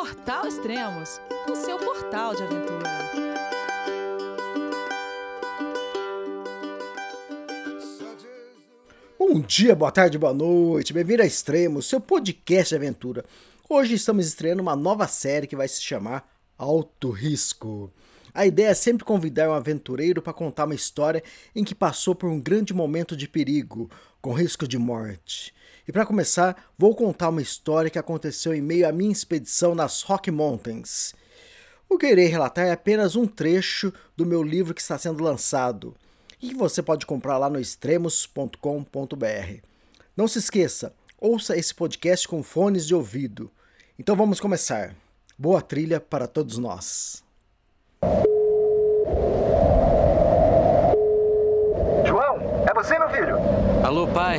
Portal Extremos, o seu portal de aventura. Bom dia, boa tarde, boa noite, bem-vindo a Extremos, seu podcast de aventura. Hoje estamos estreando uma nova série que vai se chamar Alto Risco. A ideia é sempre convidar um aventureiro para contar uma história em que passou por um grande momento de perigo, com risco de morte. E para começar, vou contar uma história que aconteceu em meio à minha expedição nas Rock Mountains. O que irei relatar é apenas um trecho do meu livro que está sendo lançado e que você pode comprar lá no extremos.com.br. Não se esqueça, ouça esse podcast com fones de ouvido. Então vamos começar. Boa trilha para todos nós. João, é você, meu filho? Alô, pai.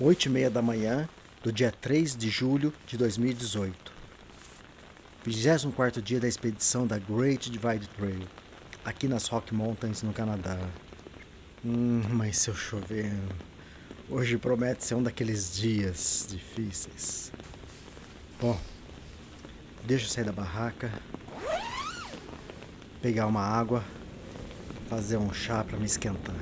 Oito e meia da manhã do dia 3 de julho de 2018. 24 dia da expedição da Great Divide Trail, aqui nas Rock Mountains, no Canadá. Hum, mas se eu chover, hoje promete ser um daqueles dias difíceis. Bom, deixa eu sair da barraca, pegar uma água, fazer um chá para me esquentar.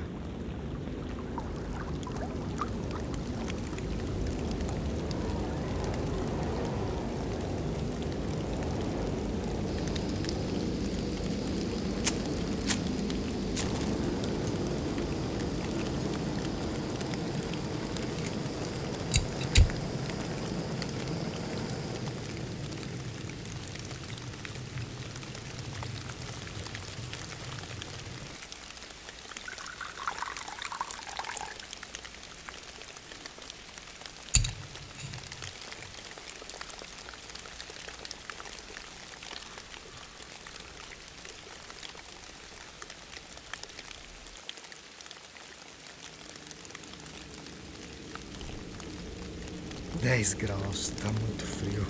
Dez graus, tá muito frio.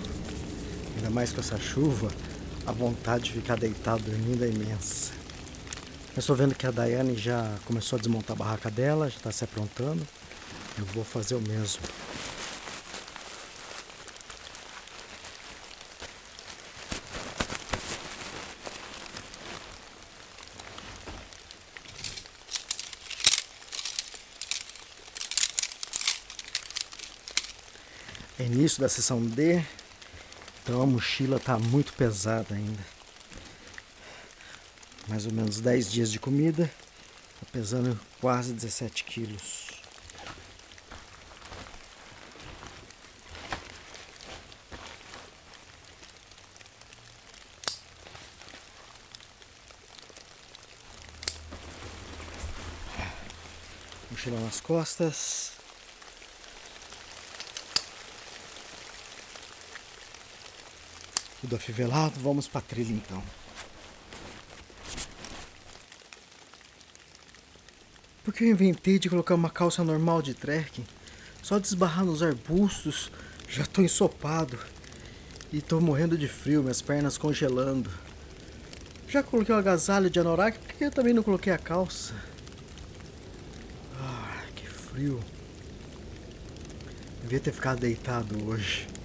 Ainda mais com essa chuva, a vontade de ficar deitado dormindo é imensa. Eu estou vendo que a Daiane já começou a desmontar a barraca dela, já está se aprontando. Eu vou fazer o mesmo. É início da sessão D, então a mochila está muito pesada ainda. Mais ou menos 10 dias de comida, tá pesando quase 17 quilos. Mochila nas costas. Tudo afivelado, vamos pra trilha então. Porque eu inventei de colocar uma calça normal de trekking? Só desbarrar nos arbustos, já tô ensopado. E tô morrendo de frio, minhas pernas congelando. Já coloquei o agasalho de anorak, por que eu também não coloquei a calça? Ah, que frio. Devia ter ficado deitado hoje.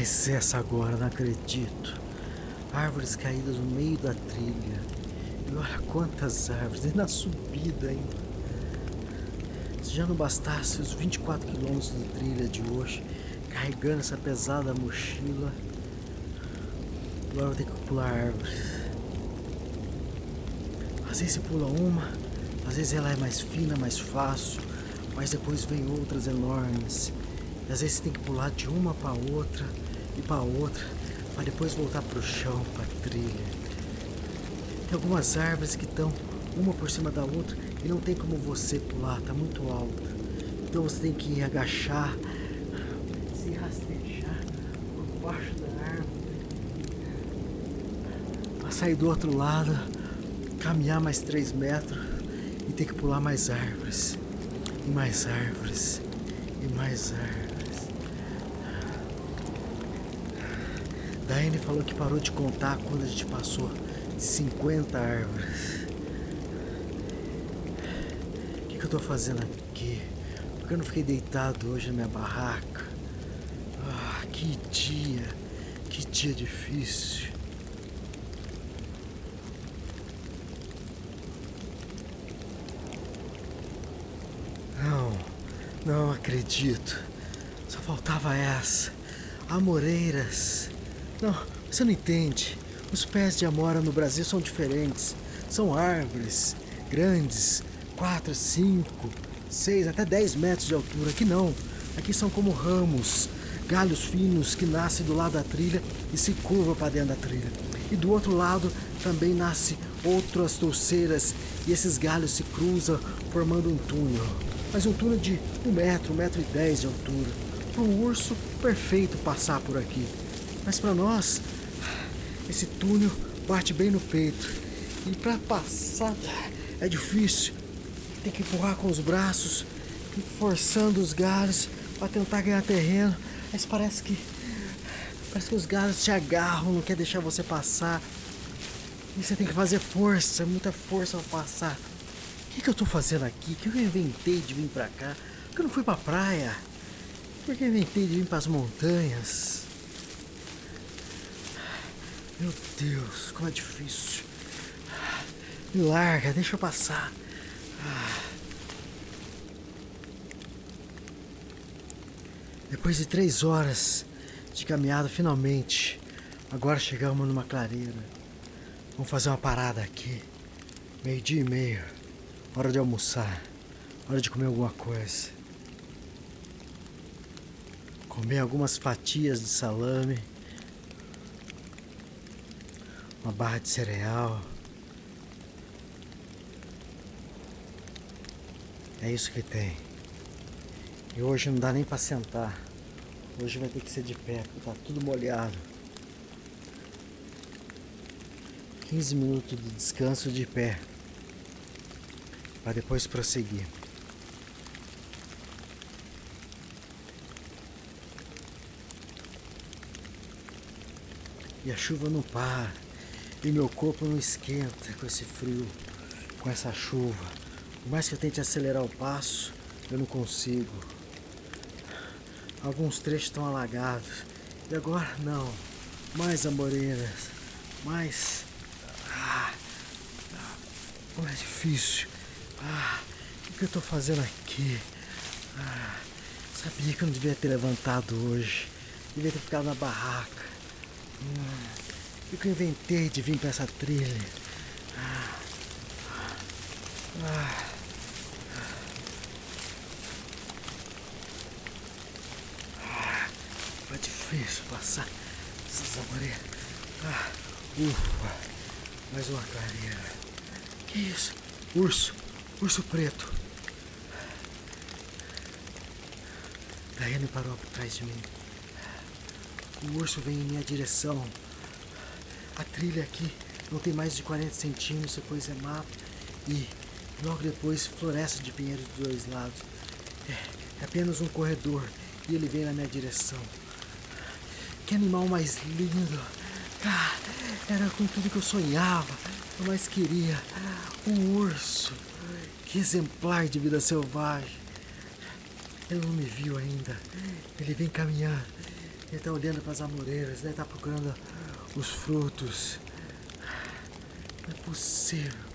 Mas essa agora, não acredito. Árvores caídas no meio da trilha. E olha quantas árvores, e na subida ainda. Se já não bastasse os 24 quilômetros de trilha de hoje, carregando essa pesada mochila, agora vou ter que pular árvores. Às vezes você pula uma, às vezes ela é mais fina, mais fácil, mas depois vem outras enormes. E às vezes você tem que pular de uma para outra e para outra, para depois voltar pro chão, pra trilha. Tem algumas árvores que estão uma por cima da outra e não tem como você pular, tá muito alto. Então você tem que agachar, se rastejar por baixo da árvore, para sair do outro lado, caminhar mais 3 metros e ter que pular mais árvores, e mais árvores, e mais árvores. Daiane falou que parou de contar quando a gente passou de 50 árvores. O que, que eu tô fazendo aqui? Por que eu não fiquei deitado hoje na minha barraca? Ah, que dia! Que dia difícil! Não, não acredito. Só faltava essa. Amoreiras. Não, você não entende. Os pés de amora no Brasil são diferentes. São árvores grandes, 4, 5, 6, até 10 metros de altura. Aqui não. Aqui são como ramos, galhos finos que nascem do lado da trilha e se curvam para dentro da trilha. E do outro lado também nasce outras torceiras e esses galhos se cruzam formando um túnel. Mas um túnel de 1 metro, 1 metro e 10 de altura. Para um urso, perfeito passar por aqui. Mas para nós, esse túnel bate bem no peito. E para passar é difícil. Tem que empurrar com os braços, forçando os galhos para tentar ganhar terreno. Mas parece que parece que os galhos te agarram, não quer deixar você passar. E você tem que fazer força, muita força para passar. O que, que eu tô fazendo aqui? O que eu inventei de vir para cá? Por que eu não fui para praia? Por que eu inventei de vir para as montanhas? Meu Deus, como é difícil. Me larga, deixa eu passar. Depois de três horas de caminhada, finalmente, agora chegamos numa clareira. Vamos fazer uma parada aqui. Meio-dia e meio. Hora de almoçar. Hora de comer alguma coisa. Comer algumas fatias de salame. Uma barra de cereal. É isso que tem. E hoje não dá nem para sentar. Hoje vai ter que ser de pé, porque tá tudo molhado. 15 minutos de descanso de pé. Para depois prosseguir. E a chuva não para. E meu corpo não esquenta com esse frio, com essa chuva. Por mais que eu tente acelerar o passo, eu não consigo. Alguns trechos estão alagados. E agora não. Mais amoreiras. Mais. Ah, como é difícil. Ah, o que eu estou fazendo aqui? Ah, sabia que eu não devia ter levantado hoje. Devia ter ficado na barraca. Hum, o que eu inventei de vir para essa trilha? Ah, ah. Foi difícil passar essas amoreiras. Ah, ufa, mais uma clareira. Que isso? Urso, urso preto. Daiane parou por trás de mim. O urso vem em minha direção. A trilha aqui não tem mais de 40 centímetros, depois é mato e logo depois floresta de pinheiros dos dois lados. É, é apenas um corredor e ele vem na minha direção. Que animal mais lindo! Ah, era com tudo que eu sonhava, eu mais queria. Um urso. Que exemplar de vida selvagem. Ele não me viu ainda. Ele vem caminhando. Ele está olhando para as amoreiras, né? Está procurando os frutos. Não é possível.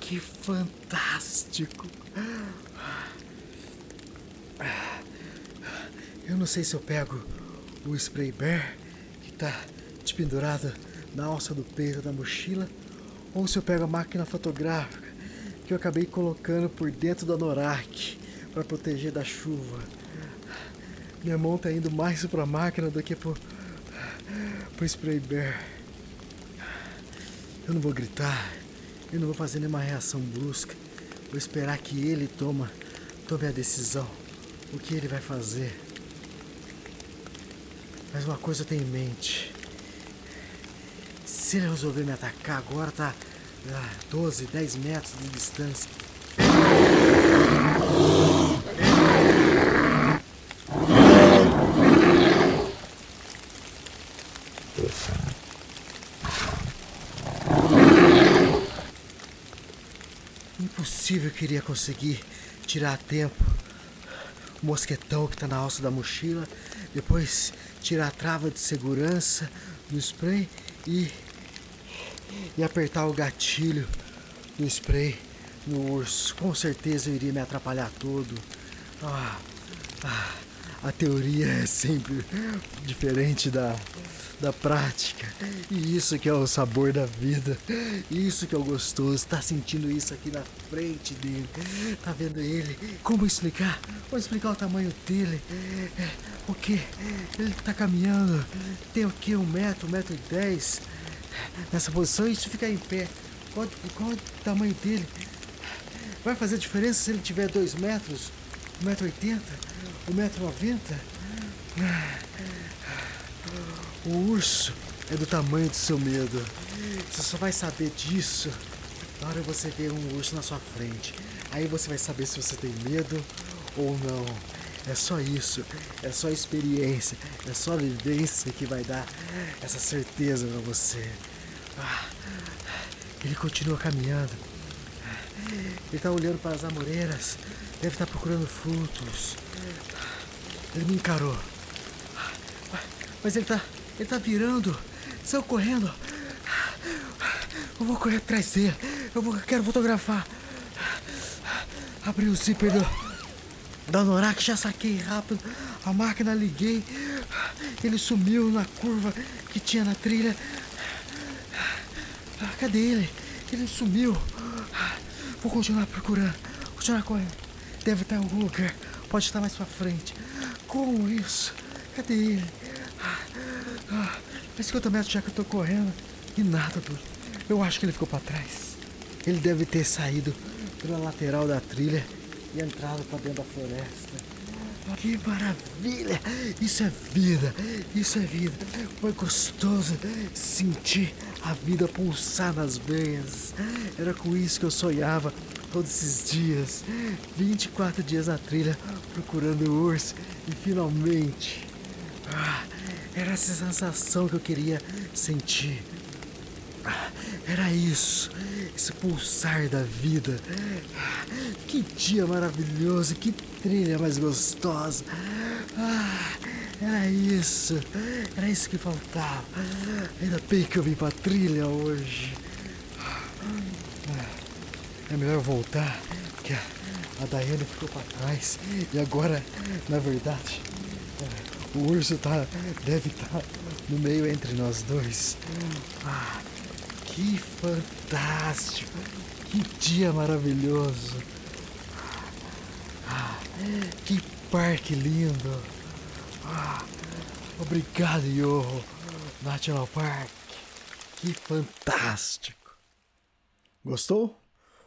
Que fantástico. Eu não sei se eu pego o spray bear que está despendurado na alça do peito da mochila ou se eu pego a máquina fotográfica que eu acabei colocando por dentro do anorak para proteger da chuva. Minha mão tá indo mais para a máquina do que pro, pro Spray Bear. Eu não vou gritar, eu não vou fazer nenhuma reação brusca. Vou esperar que ele toma, tome a decisão. O que ele vai fazer. Mas uma coisa eu tenho em mente. Se ele resolver me atacar agora, tá a 12, 10 metros de distância. Impossível que iria conseguir tirar a tempo o mosquetão que tá na alça da mochila, depois tirar a trava de segurança do spray e e apertar o gatilho do spray no urso. Com certeza eu iria me atrapalhar todo. Ah, ah, a teoria é sempre diferente da, da prática. E isso que é o sabor da vida. Isso que é o gostoso. Tá sentindo isso aqui na frente dele. Tá vendo ele? Como explicar? Como explicar o tamanho dele? É, o que? Ele tá caminhando. Tem o que? Um metro, um metro e dez nessa posição e isso ficar em pé. Qual, qual o tamanho dele? Vai fazer diferença se ele tiver 2 metros, 1,80m, 1,90m? O urso é do tamanho do seu medo. Você só vai saber disso na hora você ver um urso na sua frente. Aí você vai saber se você tem medo ou não. É só isso, é só experiência, é só vivência que vai dar essa certeza para você. Ah, ele continua caminhando. Ele está olhando para as amoreiras, deve estar tá procurando frutos. Ele me encarou. Mas ele está, ele está virando, saiu correndo. Eu vou correr atrás dele. Eu vou, quero fotografar. Abri o zíper do da Norak, já saquei rápido. A máquina liguei. Ele sumiu na curva que tinha na trilha. Cadê ele? Ele sumiu. Vou continuar procurando. Continuar correndo. Deve estar em algum lugar. Pode estar mais pra frente. Como isso? Cadê ele? Ah, 50 metros já que eu tô correndo. E nada, tudo. Eu acho que ele ficou para trás. Ele deve ter saído pela lateral da trilha e entrado para dentro da floresta. Que maravilha! Isso é vida! Isso é vida! Foi gostoso sentir a vida pulsar nas veias. Era com isso que eu sonhava todos esses dias. 24 dias na trilha procurando o urso e finalmente. Ah, era essa sensação que eu queria sentir. Era isso, esse pulsar da vida. Que dia maravilhoso, que trilha mais gostosa. Ah, era isso, era isso que faltava. Ainda bem que eu vim pra trilha hoje. É melhor voltar, a, a Daiane ficou pra trás. E agora, na verdade, o urso tá, deve estar tá no meio entre nós dois. Ah, que fantástico! Que dia maravilhoso! Ah, que parque lindo! Ah, obrigado, Yoho National Park! Que fantástico! Gostou?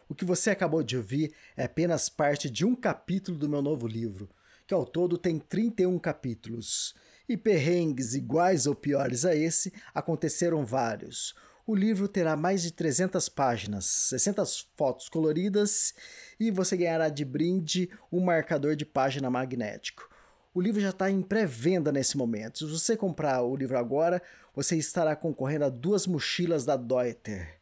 O que você acabou de ouvir é apenas parte de um capítulo do meu novo livro, que ao todo tem 31 capítulos. E perrengues iguais ou piores a esse aconteceram vários. O livro terá mais de 300 páginas, 60 fotos coloridas e você ganhará de brinde um marcador de página magnético. O livro já está em pré-venda nesse momento. Se você comprar o livro agora, você estará concorrendo a duas mochilas da Deuter.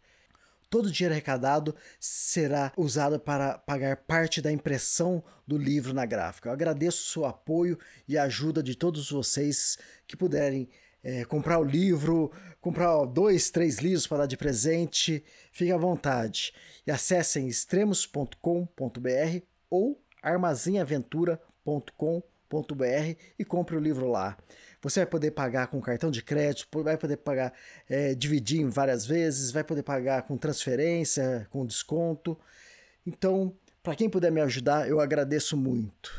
Todo o dinheiro arrecadado será usado para pagar parte da impressão do livro na gráfica. Eu agradeço o apoio e a ajuda de todos vocês que puderem é, comprar o livro, comprar dois, três livros para dar de presente, fique à vontade. E acessem extremos.com.br ou armazinhaventura.com.br e compre o livro lá. Você vai poder pagar com cartão de crédito, vai poder pagar, é, dividir em várias vezes, vai poder pagar com transferência, com desconto. Então, para quem puder me ajudar, eu agradeço muito.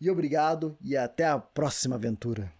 E obrigado e até a próxima aventura.